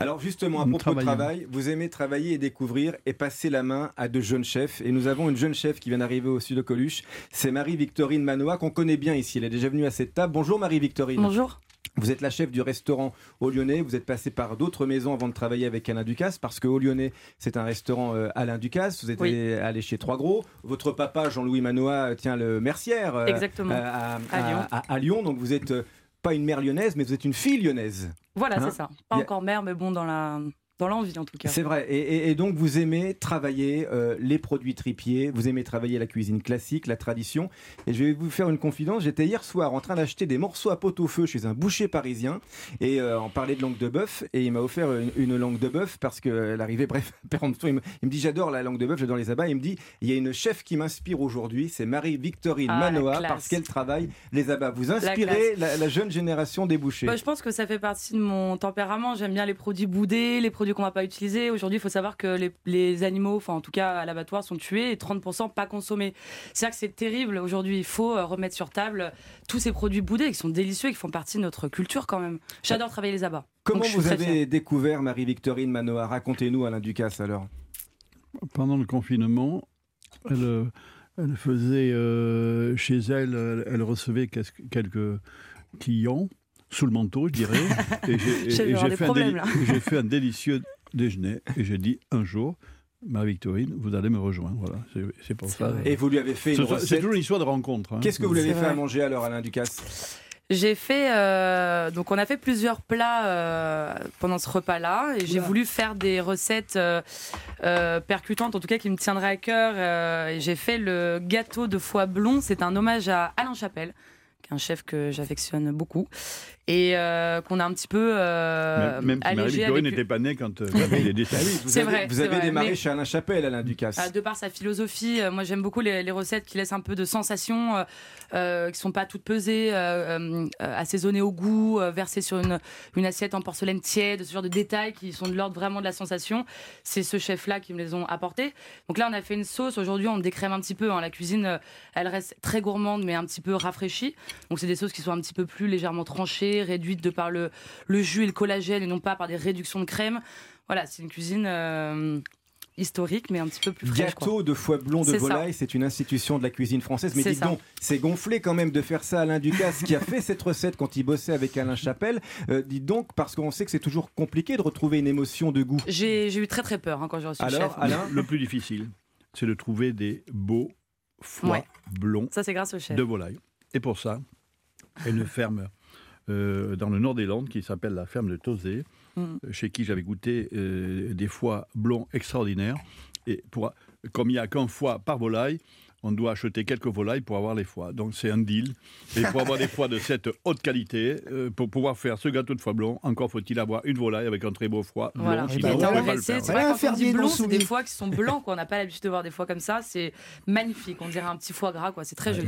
Alors justement, à propos de travail, vous aimez travailler et découvrir et passer la main à de jeunes chefs. Et nous avons une jeune chef qui vient d'arriver au sud de Coluche. C'est Marie-Victorine Manoa qu'on connaît bien ici. Elle est déjà venue à cette table. Bonjour Marie-Victorine. Bonjour. Vous êtes la chef du restaurant au Lyonnais. Vous êtes passé par d'autres maisons avant de travailler avec Alain Ducasse parce que au Lyonnais, c'est un restaurant euh, Alain Ducasse. Vous êtes allé chez Trois Gros. Votre papa, Jean-Louis Manoa, tient le Mercière euh, Exactement. à, à, Lyon. Donc vous êtes euh, pas une mère lyonnaise, mais vous êtes une fille lyonnaise. Voilà, hein c'est ça. Pas encore mère, mais bon, dans la, dans l'envie en tout cas. C'est vrai. Et, donc vous aimez travailler euh, les produits tripiers, vous aimez travailler la cuisine classique, la tradition. Et je vais vous faire une confidence. J'étais hier soir en train d'acheter des morceaux à pot au feu chez un boucher parisien et euh, on parlait de langue de bœuf et il m'a offert une, langue de bœuf parce qu'elle arrivait. Bref, il me, il me dit j'adore la langue de bœuf, j'adore les abats. Il me dit il y a une chef qui m'inspire aujourd'hui, c'est Marie-Victorine ah, Manoa parce qu'elle travaille les abats. Vous inspirez la, jeune génération des bouchers. Bah, je pense que ça fait partie de mon tempérament. J'aime bien les produits boudés, les produits qu'on va pas utiliser. Aujourd'hui, il faut savoir que les, animaux, enfin en tout cas à l'abattoir, sont tués et 30% pas consommés. C'est à que c'est terrible. Aujourd'hui, il faut euh, remettre sur table tous ces produits boudés qui sont délicieux et qui font partie de notre culture quand même. J'adore travailler les abats. Comment vous avez découvert Marie-Victorine Manoa? Racontez-nous Alain Ducasse alors. Pendant le confinement, elle, euh, elle faisait euh, chez elle, elle recevait quelques clients sous le manteau, je dirais. Et j'ai fait, fait, un délicieux déjeuner et j'ai dit un jour, Marie-Victorine, vous allez me rejoindre. Voilà, c'est pour ça. Et vous lui avez fait une recette. C'est toujours une histoire de rencontre. Hein. Qu'est-ce que vous lui avez fait à manger alors, Alain Ducasse? J'ai fait euh, donc on a fait plusieurs plats euh, pendant ce repas-là et j'ai voulu faire des recettes euh, percutantes en tout cas qui me tiendraient à cœur et j'ai fait le gâteau de foie blond c'est un hommage à Alain Chapelle qui est un chef que j'affectionne beaucoup et euh, qu'on a un petit peu euh, même, même si Marie n'était pas née quand euh, décédé. vous avez, vous avez démarré chez Alain Chapelle, Alain Ducasse. Ah, de par sa philosophie, moi j'aime beaucoup les, recettes qui laissent un peu de sensations, euh, qui sont pas toutes pesées, assaisonnées au goût, versées sur une, une assiette en porcelaine tiède, ce genre de détails qui sont de l'ordre vraiment de la sensation. C'est ce chef-là qui me les ont apportés. Donc là, on a fait une sauce. Aujourd'hui, on décrème un petit peu. Hein. La cuisine, elle reste très gourmande, mais un petit peu rafraîchie. Donc c'est des sauces qui sont un petit peu plus légèrement tranchées réduite de par le, le jus et le collagène et non pas par des réductions de crème. Voilà, c'est une cuisine euh, historique, mais un petit peu plus fraîche. Gâteau de foie blond de volaille, c'est une institution de la cuisine française. Mais dites donc, c'est gonflé quand même de faire ça à Alain Ducasse, qui a fait cette recette quand il bossait avec Alain Chapelle. Euh, dites donc, parce qu'on sait que c'est toujours compliqué de retrouver une émotion de goût. J'ai eu très très peur hein, quand j'ai reçu Alors, le chef. Alain, le plus difficile, c'est de trouver des beaux foie blonds ça, grâce au chef. de volaille. Et pour ça, une ferme euh, dans le nord des Landes qui s'appelle la ferme de Tosé, mm. euh, chez qui j'avais goûté euh, des foies blonds extraordinaires. Et pour, comme il n'y a qu'un foie par volaille, on doit acheter quelques volailles pour avoir les foies. Donc c'est un deal. Et pour avoir des foies de cette haute qualité, euh, pour pouvoir faire ce gâteau de foie blanc, encore faut-il avoir une volaille avec un très beau foie voilà. blanc. Sinon, on pas le faire. C'est vrai quand on dit blond, c'est des foies qui sont blancs. Quoi. On n'a pas l'habitude de voir des foies comme ça. C'est magnifique. On dirait un petit foie gras. quoi. C'est très joli.